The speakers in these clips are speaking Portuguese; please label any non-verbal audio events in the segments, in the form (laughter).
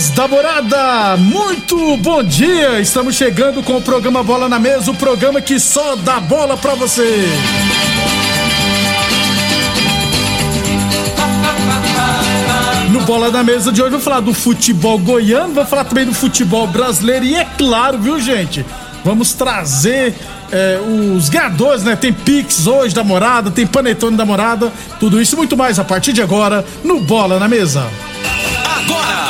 amigos da morada, muito bom dia! Estamos chegando com o programa Bola na Mesa o programa que só dá bola pra você. No Bola na Mesa de hoje, vou falar do futebol goiano, vou falar também do futebol brasileiro e, é claro, viu, gente? Vamos trazer é, os ganhadores, né? Tem Pix hoje da morada, tem Panetone da morada, tudo isso e muito mais a partir de agora no Bola na Mesa. Agora!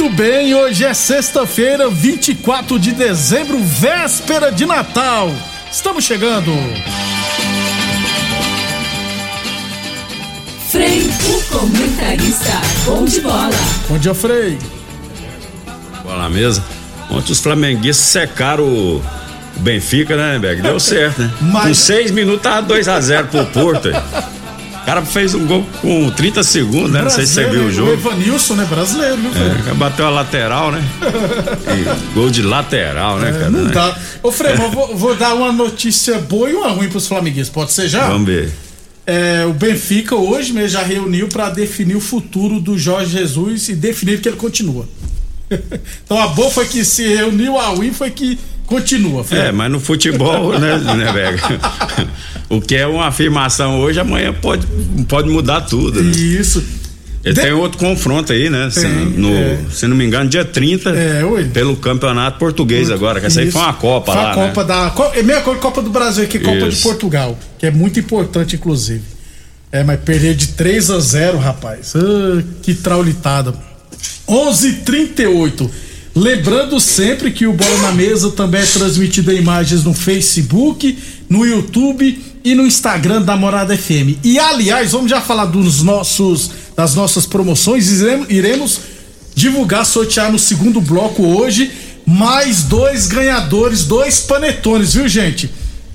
Muito bem, hoje é sexta-feira, 24 de dezembro, véspera de Natal. Estamos chegando. Frei, o comentarista. Bom de bola. Bom dia, Frei. Bola na mesa. Ontem os flamenguistas secaram o Benfica, né, Beck? Deu certo, né? Mas- Com seis minutos tava 2x0 pro Porto. O (laughs) cara fez um gol com 30 segundos, né? Não sei se você viu o O jogo. Evanilson, né? Brasileiro, viu? É, bateu a lateral, né? (laughs) E gol de lateral, né, cara? É, Não dá. Ô, mas eu vou, vou dar uma notícia boa e uma ruim pros flamenguistas. Pode ser já? Vamos ver. É, o Benfica hoje mesmo já reuniu para definir o futuro do Jorge Jesus e definir que ele continua. (laughs) então a boa foi que se reuniu, a ruim foi que continua. Frei. É, mas no futebol, (laughs) né, né, Beck? O que é uma afirmação hoje, amanhã pode, pode mudar tudo. Né? Isso. Ele De- tem outro confronto aí, né? Se, Tem, no, é. se não me engano, dia 30, É, pelo campeonato português agora, que essa aí Isso. foi uma Copa Foi lá, a Copa né? da. co- É a mesma coisa que Copa do Brasil aqui, Copa de Isso. Portugal, que é muito importante, inclusive. É, mas perder de 3 a 0, rapaz. Ah, que traulitada. 11:38. Lembrando sempre que o Bola na Mesa também é transmitido em imagens no Facebook, no YouTube e no Instagram da Morada FM. E aliás, vamos já falar dos nossos das nossas promoções, iremos, divulgar, sortear no segundo bloco hoje mais dois ganhadores, dois panetones, viu, gente?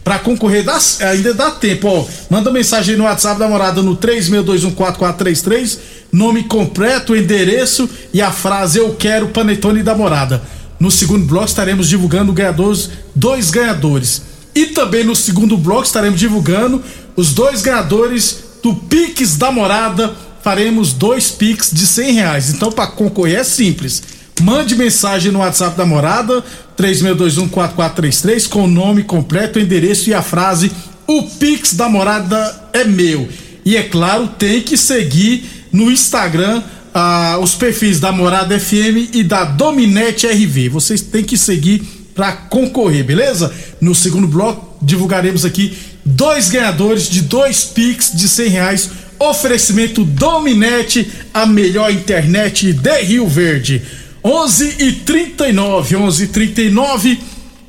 Pra concorrer dá- ainda dá tempo, ó. Manda mensagem no WhatsApp da morada no 36214433, nome completo, endereço e a frase Eu quero panetone da morada. No segundo bloco estaremos divulgando ganhadores, dois ganhadores. E também no segundo bloco estaremos divulgando os dois ganhadores do Pix da morada. Faremos dois Pix de 100 reais. Então, para concorrer é simples. Mande mensagem no WhatsApp da morada, 36214433, com o nome completo, endereço e a frase: O Pix da morada é meu. E é claro, tem que seguir no Instagram ah, os perfis da Morada FM e da Dominete RV. Vocês têm que seguir para concorrer, beleza? No segundo bloco, divulgaremos aqui dois ganhadores de dois Pix de 100 reais. Oferecimento Dominete, a melhor internet de Rio Verde. 11 e 39, 11 e 39,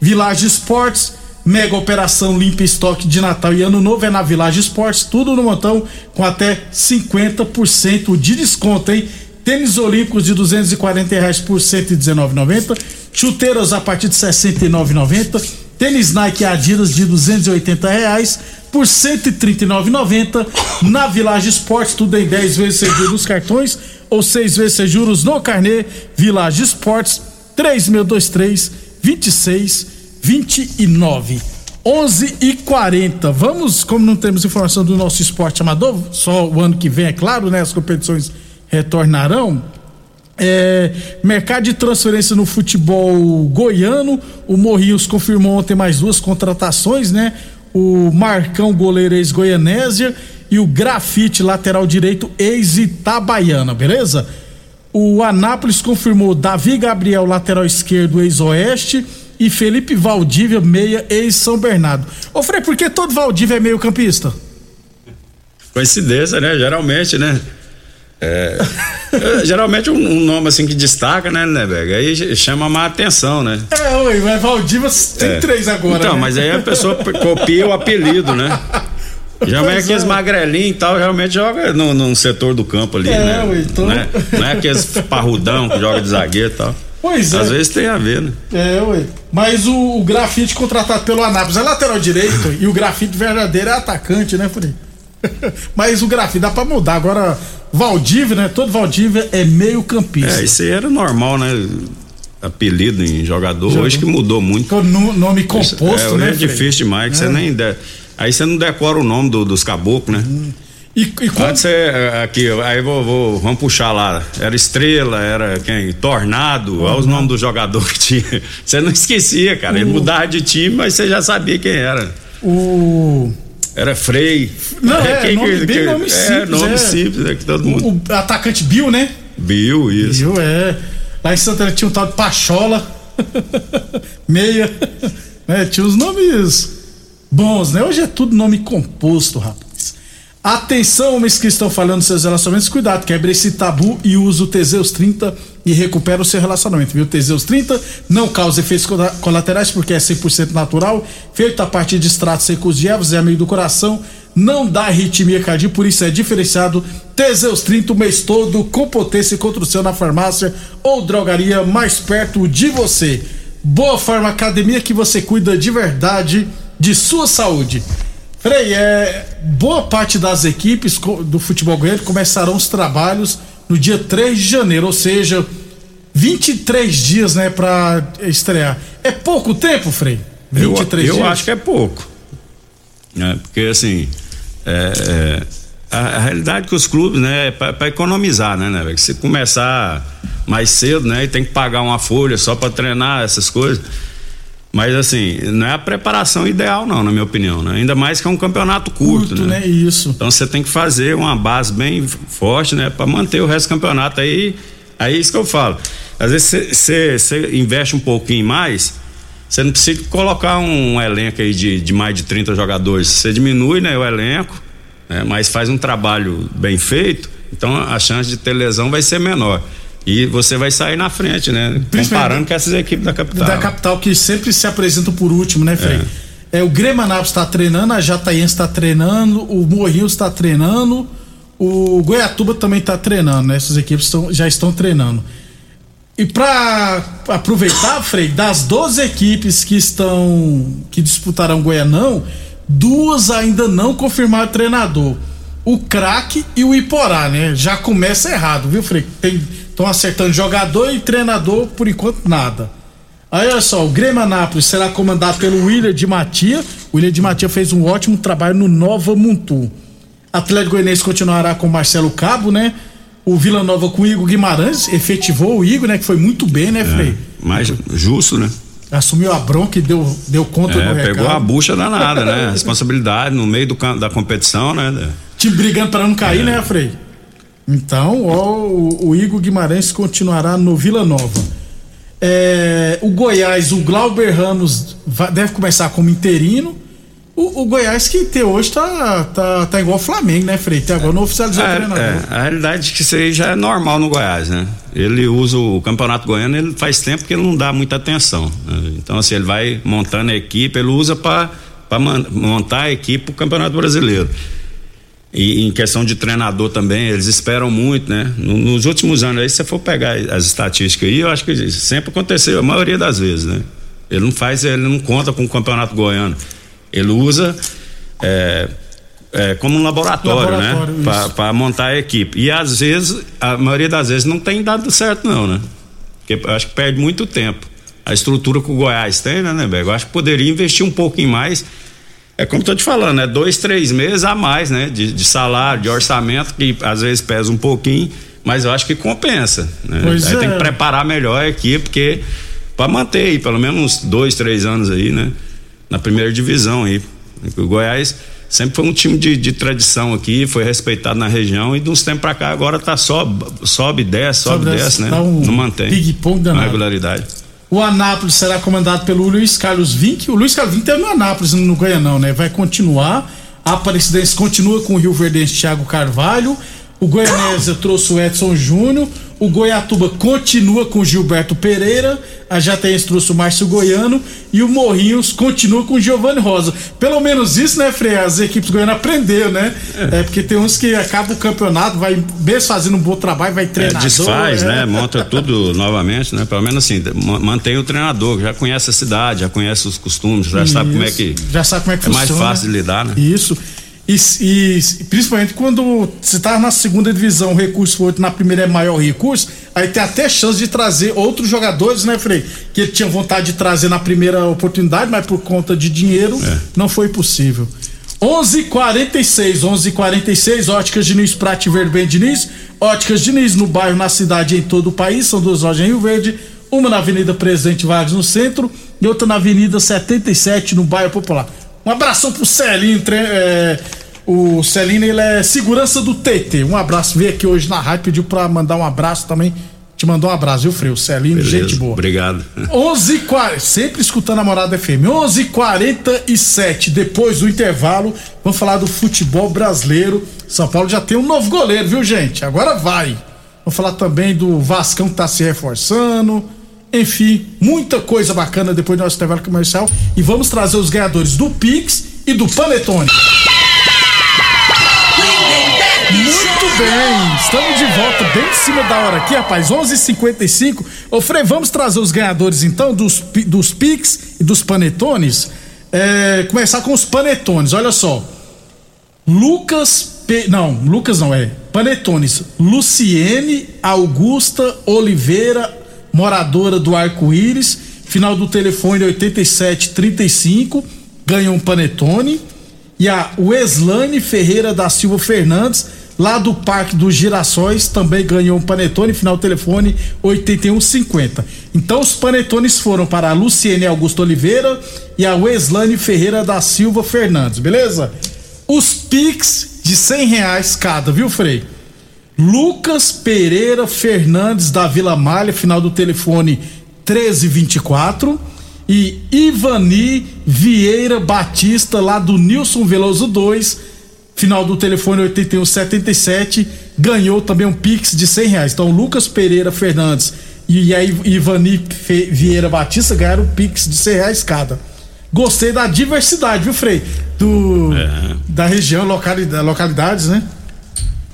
Village Esportes, mega operação limpa estoque de Natal e Ano Novo é na Village Esportes, tudo no montão com até 50% de desconto, hein? Tênis olímpicos de 240 reais por 119,90, chuteiras a partir de 69,90, tênis Nike Adidas de 280 reais por 139,90 na Village Esportes, tudo em 10 vezes sem juros nos cartões ou 6 vezes sem juros no carnê. Village Esportes 3623 2629 11 e 40. Vamos, como não temos informação do nosso esporte amador, só o ano que vem, é claro, né? As competições retornarão. É, mercado de transferência no futebol goiano. O Morrinhos confirmou ontem mais duas contratações, né? O Marcão, goleiro ex-Goianésia, e o Grafite, lateral direito, ex-Itabaiana, beleza? O Anápolis confirmou Davi Gabriel, lateral esquerdo, ex-Oeste, e Felipe Valdívia, meia, ex-São Bernardo. Ô, Frei, por que todo Valdívia é meio campista? Coincidência, né? Geralmente, né? É, (laughs) geralmente um, um nome assim que destaca, né, né, Bega? Aí chama mais atenção, né? É, oi, mas Valdívia tem É. três agora. Então, né? mas aí a pessoa copia o apelido, né? (laughs) Já é aqueles é. magrelinhos e tal, realmente joga no, no setor do campo ali, é, né? Então... Não, é, não é aqueles parrudão que joga de zagueiro e tal. Pois é. Às vezes tem a ver, né? É, ué. Mas o, o grafite contratado pelo Anápolis é lateral direito e o grafite verdadeiro é atacante, né, Frei? (laughs) Mas o grafite dá pra mudar. Agora, Valdívia, né? Todo Valdívia é meio campista. É, isso aí era normal, né? Apelido em jogador, Jogador. hoje que mudou muito. No, nome composto, é, né? É difícil demais, que é. você nem. De... Aí você não decora o nome do, dos caboclos, né? E, e quando... Antes é, aqui, aí vou, vou, vamos puxar lá. Era Estrela, era quem? Tornado, olha os nomes do jogador que tinha. (laughs) Você não esquecia, cara. Ele mudava de time, mas você já sabia quem era. O. Era Frei. Não, (laughs) é, quem nome, que, bem que, nome simples. É, nome é. simples, é que todo mundo. O, o, atacante Bill, né? Bill, isso. Bill, é. Lá em Santana tinha um tal de Pachola. (laughs) Meia. É, tinha os nomes bons, né? Hoje é tudo nome composto, rapaz. Atenção, homens que estão falando seus relacionamentos, cuidado, quebre esse tabu e use o Teseus 30 e recupera o seu relacionamento, viu? Teseus 30 não causa efeitos colaterais porque é 100% natural, feito a partir de extratos secos de ervas, é amigo do coração, não dá arritmia cardíaca, por isso é diferenciado. Teseus 30 o mês todo, com potência contra o seu na farmácia ou drogaria mais perto de você. Boa Forma Academia que você cuida de verdade de sua saúde. Frei, é, boa parte das equipes do futebol goiano começarão os trabalhos no dia 3 de janeiro, ou seja, 23 dias, né, para estrear. É pouco tempo, Frei? 23 eu, eu dias? Eu acho que é pouco. Né? Porque, assim, é, é, a, a, realidade que os clubes, né, é para economizar, né, né? Se começar mais cedo, né, e tem que pagar uma folha só para treinar essas coisas mas assim, não é a preparação ideal, não, na minha opinião, né? Ainda mais que é um campeonato curto, curto né? né? Isso. Então você tem que fazer uma base bem forte, né? Para manter o resto do campeonato. Aí, aí é isso que eu falo. Às vezes você investe um pouquinho mais, você não precisa colocar um elenco aí de, de mais de 30 jogadores. Você diminui né, o elenco, né? mas faz um trabalho bem feito, então a chance de ter lesão vai ser menor. E você vai sair na frente, né? Comparando com essas equipes da capital. Da capital que sempre se apresentam por último, né, Frei? É. é o Grêmio Anápolis está treinando, a Jataiense está treinando, o Morrinhos está treinando, o Goiatuba também está treinando, né? Essas equipes tão, já estão treinando. E para aproveitar, Frei, das 12 equipes que estão que disputarão Goianão, duas ainda não confirmaram treinador. O craque e o Iporá, né? Já começa errado, viu, Frei? Tem Estão acertando jogador e treinador, por enquanto nada. Aí olha só, o Grêmio Anápolis será comandado pelo William de Matia. O William de Matia fez um ótimo trabalho no Nova Muntu. Atlético Goianiense continuará com Marcelo Cabo, né? O Vila Nova com o Igor Guimarães, efetivou o Igor, né? Que foi muito bem, né, Frei? É, mais justo, né? Assumiu a bronca e deu, deu conta é, do recado. Pegou a bucha danada, né? (laughs) Responsabilidade no meio do, da competição, né? Time brigando para não cair, é. né, Frei? Então, ó, o, o, Igor Guimarães continuará no Vila Nova. É, o Goiás, o Glauber Ramos vai, deve começar como interino. O, o, Goiás que até hoje tá, tá, tá igual o Flamengo, né, Frei? Até agora não oficializou é, o treinador. É, a realidade é que isso aí já é normal no Goiás, né? Ele usa o Campeonato Goiano, ele faz tempo que ele não dá muita atenção. Né? Então, assim, ele vai montando a equipe, ele usa para montar a equipe para o Campeonato Brasileiro. E em questão de treinador também, eles esperam muito, né? Nos últimos anos aí, se você for pegar as estatísticas aí, eu acho que sempre aconteceu, a maioria das vezes, né? Ele não faz, ele não conta com o campeonato goiano. Ele usa é, é, como um laboratório, né? laboratório né? Para montar a equipe. E às vezes, a maioria das vezes não tem dado certo, não, né? Porque eu acho que perde muito tempo. A estrutura que o Goiás tem, né, né, Eu acho que poderia investir um pouquinho mais é como estou te falando, é dois, três meses a mais, né? De, de, salário, de orçamento, que às vezes pesa um pouquinho, mas eu acho que compensa. Né? Pois aí é. tem que preparar melhor a equipe, porque para manter aí pelo menos uns dois, três anos aí, né? Na primeira divisão aí. O Goiás sempre foi um time de, de tradição aqui, foi respeitado na região e de uns tempos para cá agora tá sobe, sobe, desce, sobe, sobe desce, né? Tá um Não mantém. Ping-pong danado. regularidade. O Anápolis será comandado pelo Luiz Carlos Vinck. O Luiz Carlos Vinck tem no Anápolis, no Goianão, né? Vai continuar. A Aparecidense continua com o Rio Verdense Thiago Carvalho. O Goianésia trouxe o Edson Júnior. O Goiatuba continua com Gilberto Pereira. A Jateense trouxe o Márcio Goiano. E o Morrinhos continua com o Giovanni Rosa. Pelo menos isso, né, Frei? As equipes goianas aprenderam, né? É. é. porque tem uns que acabam o campeonato, vai mesmo fazendo um bom trabalho, vai treinar. É, desfaz, é. né? Monta tudo (laughs) novamente, né? Pelo menos assim, mantém o treinador, já conhece a cidade, já conhece os costumes, já isso. sabe como é que. Já sabe como é que é funciona. É mais fácil de lidar, né? Isso. E, e, principalmente quando você está na segunda divisão, o recurso for na primeira é maior recurso, aí tem até chance de trazer outros jogadores, né, Frei? Que ele tinha vontade de trazer na primeira oportunidade, mas por conta de dinheiro é. não foi possível. 11:46, 11:46, Óticas Diniz, Prate Verde Bem Diniz, Óticas Diniz no bairro, na cidade, em todo o país, são duas lojas em Rio Verde, uma na Avenida Presidente Vargas no centro e outra na Avenida 77 no bairro Popular. Um abração pro Celinho. É, o Celino, ele é segurança do TT. Um abraço. Veio aqui hoje na rádio, pediu pra mandar um abraço também. Te mandou um abraço, viu, Freio? Celino, Beleza, gente boa. Obrigado. 11 40, sempre escutando a Morada FM. 11 47 depois do intervalo, vamos falar do futebol brasileiro. São Paulo já tem um novo goleiro, viu, gente? Agora vai. Vamos falar também do Vascão que tá se reforçando. Enfim, muita coisa bacana depois do nosso intervalo comercial. E vamos trazer os ganhadores do Pix e do Panetone. Muito bem, estamos de volta bem em cima da hora aqui, rapaz. 11:55. Ô Frei, vamos trazer os ganhadores então dos, dos Pix e dos Panetones. É, começar com os Panetones, olha só. Lucas P... Não, Lucas não é. Panetones. Luciene Augusta Oliveira moradora do Arco-Íris, final do telefone 8735, ganhou um panetone. E a Weslane Ferreira da Silva Fernandes, lá do Parque dos Girassóis, também ganhou um panetone, final do telefone 8150. Então os panetones foram para a Luciene Augusto Oliveira e a Weslane Ferreira da Silva Fernandes, beleza? Os Pix de cem reais cada, viu, Frei? Lucas Pereira Fernandes da Vila Malha, final do telefone 1324 e Ivani Vieira Batista lá do Nilson Veloso 2, final do telefone 8177, ganhou também um pix de cem reais. Então Lucas Pereira Fernandes e a Ivani Vieira Batista ganharam um pix de cem reais cada. Gostei da diversidade, viu, Frei? Do, é. Da região, localidade, localidades, né?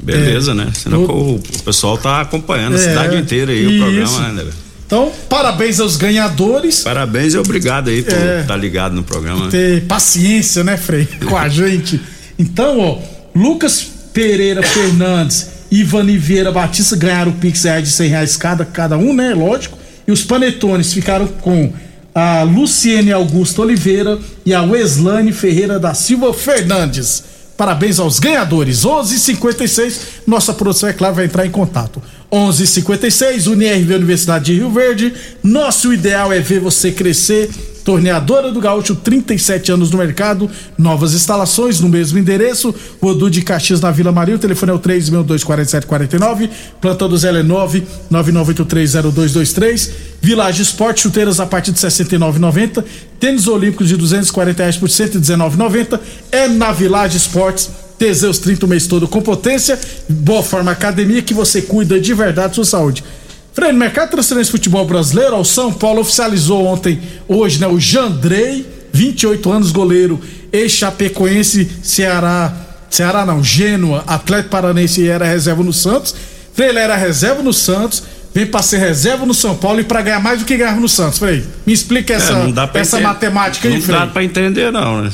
Beleza, é, né? Senão o, o, pessoal tá acompanhando é, a cidade inteira aí isso. o programa, né, Então, parabéns aos ganhadores. Parabéns e obrigado aí por é, estar tá ligado no programa. Ter paciência, né, Frei, (laughs) com a gente. Então, ó, Lucas Pereira Fernandes e Ivani Vieira Batista ganharam o Pix de 100 reais cada, cada um, né? Lógico. E os panetones ficaram com a Luciene Augusto Oliveira e a Weslane Ferreira da Silva Fernandes. Parabéns aos ganhadores. 11:56. Nossa produção é claro vai entrar em contato. 11:56 UniRV Universidade de Rio Verde. Nosso ideal é ver você crescer. Torneadora do Gaúcho, 37 anos no mercado, novas instalações no mesmo endereço, Rodu de Caxias na Vila Maria, o telefone é o 3624749, plantão do Zé é 999830223, Village Esporte, chuteiras a partir de 69,90, tênis olímpicos de 240 reais por 119,90, é na Village Esportes, Teseus 30 o mês todo com potência, Boa Forma Academia que você cuida de verdade sua saúde. Frei, no mercado transferência de futebol brasileiro, o São Paulo oficializou ontem, hoje, né, o Jandrei, 28 anos, goleiro, ex-chapecoense, Ceará, Ceará não, Gênua, Atlético Paranense era reserva no Santos. Frei, ele era reserva no Santos, vem para ser reserva no São Paulo e para ganhar mais do que ganhava no Santos. Frei, me explica essa, é, essa matemática aí, Frei. Não dá para entender, não, né?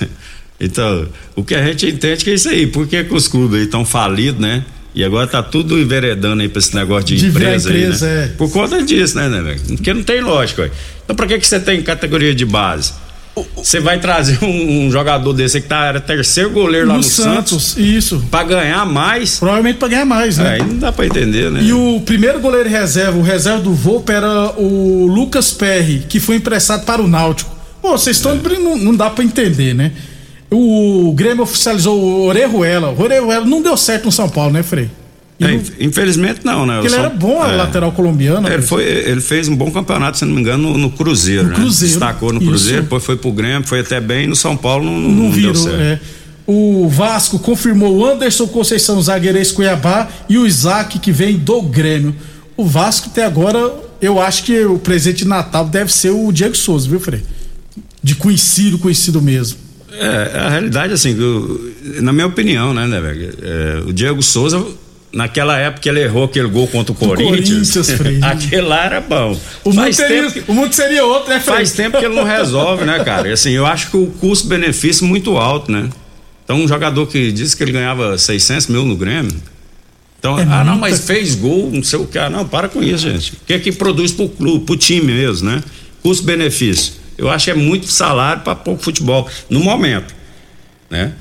(laughs) então, o que a gente entende que é isso aí, por que, que os clubes estão falidos, né? E agora tá tudo enveredando aí pra esse negócio de, de empresa, empresa aí, né? É. Por conta disso, né, né? Porque não tem lógica, véio. Então pra que que você tem categoria de base? Você vai trazer um, um, jogador desse que tá, era terceiro goleiro no lá no Santos, Santos, isso. Pra ganhar mais. Provavelmente pra ganhar mais, né? Aí não dá pra entender, né? E o primeiro goleiro reserva, o reserva do Volpe era o Lucas Perry, que foi emprestado para o Náutico. Pô, vocês estão. É. Não, não dá pra entender, né? O Grêmio oficializou o Orejuela. O Orejuela não deu certo no São Paulo, né, Frei? É, infelizmente não, né? Porque ele São... era bom, é. lateral colombiano. Ele, foi, ele fez um bom campeonato, se não me engano, no, no Cruzeiro, no né? Cruzeiro. Destacou no Cruzeiro, Isso. depois foi pro Grêmio, foi até bem, no São Paulo não, não, não, virou, deu certo. É. O Vasco confirmou o Anderson Conceição, zagueiro ex-Cuiabá, e o Isaac, que vem do Grêmio. O Vasco até agora, eu acho que o presente de Natal deve ser o Diego Souza, viu, Frei? De conhecido, conhecido mesmo. É, a realidade, assim, na minha opinião, né, né, velho? É, o Diego Souza naquela época ele errou aquele gol contra o Corinthians. Corinthians (laughs) aquele lá era bom. O mundo, seria, que, o mundo, seria, outro, né, Frei? Faz tempo que ele não resolve, né, cara? E assim, eu acho que o custo-benefício é muito alto, né? Então, um jogador que disse que ele ganhava 600 mil no Grêmio. Então, é ah, não, mas fez gol, não sei o que. Ah, não, para com isso, gente. O que é que produz pro clube, pro time mesmo, né? Custo-benefício. Eu acho que é muito salário para pouco futebol, no momento, né?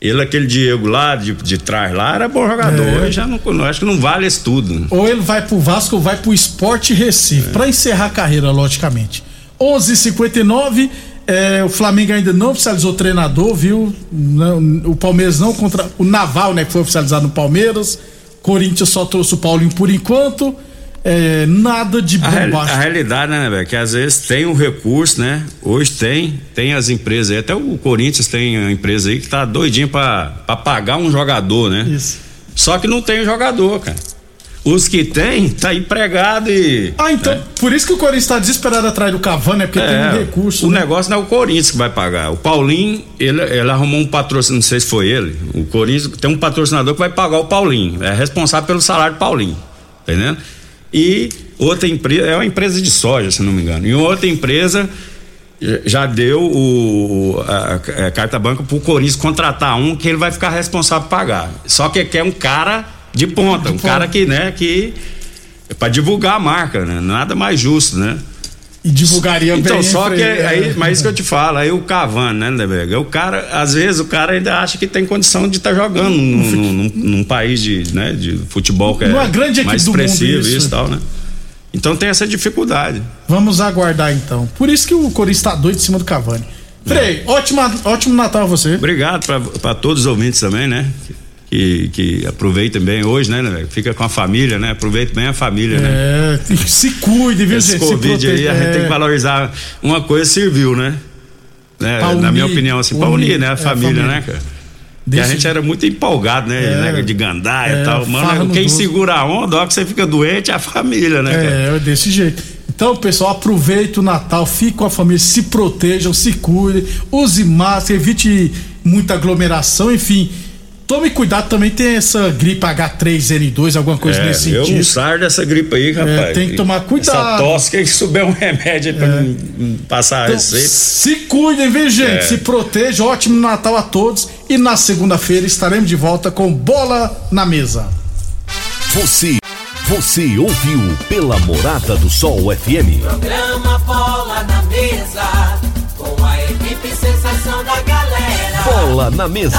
Ele, aquele Diego lá de, de trás lá, era bom jogador. É. Já não, acho que não vale isso tudo. Ou ele vai pro Vasco ou vai pro Esporte Recife, é. para encerrar a carreira, logicamente. 11:59 h 59 é, o Flamengo ainda não oficializou treinador, viu? Não, o Palmeiras não contra. O Naval, né, que foi oficializado no Palmeiras. Corinthians só trouxe o Paulinho por enquanto é, nada de bombástico. A, a realidade, né, velho, que às vezes tem um recurso, né? Hoje tem, tem as empresas aí, até o Corinthians tem a empresa aí que tá doidinha pra, pra pagar um jogador, né? Isso. Só que não tem jogador, cara. Os que tem, tá empregado e. Ah, então, né? por isso que o Corinthians tá desesperado atrás do Cavani, é porque é, tem um recurso. O né? negócio não é o Corinthians que vai pagar. O Paulinho, ele, ele arrumou um patrocínio, não sei se foi ele. O Corinthians tem um patrocinador que vai pagar o Paulinho. É responsável pelo salário do Paulinho. Tá entendendo? E outra empresa, é uma empresa de soja, se não me engano, e outra empresa já deu o, a, a carta banca para o Corinthians contratar um que ele vai ficar responsável por pagar. Só que quer um cara de ponta, um cara que, né, que é para divulgar a marca, né? Nada mais justo, né? E divulgaria então, bem. Então, só que aí, mas isso que eu te falo, aí o Cavani, né, Lebega? O cara, às vezes, o cara ainda acha que tem condição de estar tá jogando num, num, num, país de, né, de futebol que é Uma grande mais expressivo e tal, né? Então tem essa dificuldade. Vamos aguardar então. Por isso que o Corinthians está doido em cima do Cavani. Frei, é. ótima, ótimo Natal a você. Obrigado para todos os ouvintes também, né? Que, que aproveitem bem hoje, né, né? Fica com a família, né? Aproveite bem a família, é, né? Se cuide, viu, Esse gente? Covid aí, a gente tem que é. valorizar. Uma coisa serviu, né? né? Na unir, minha opinião, assim, para unir, né? A, é, família, a família, né, cara? Desse... E a gente era muito empolgado, né? É, né? De gandaia é, e tal. Mano, quem segura a onda, ó, que você fica doente, é a família, né? É, desse jeito. Então, pessoal, aproveite o Natal, fique com a família, se protejam, se cuidem, use máscara, evite muita aglomeração, enfim. Tome cuidado, também tem essa gripe H3N2, alguma coisa é, nesse sentido. Eu sardo dessa gripe aí, rapaz. É, tem que tomar cuidado. Essa tosse, que souber um remédio aí pra é. passar então, a receita. Se cuidem, viu, gente? É. Se proteja. Ótimo Natal a todos. E na segunda-feira estaremos de volta com Bola na Mesa. Você, você ouviu pela Morada do Sol FM. Programa Bola na Mesa. Com a equipe sensação da galera. Bola na Mesa.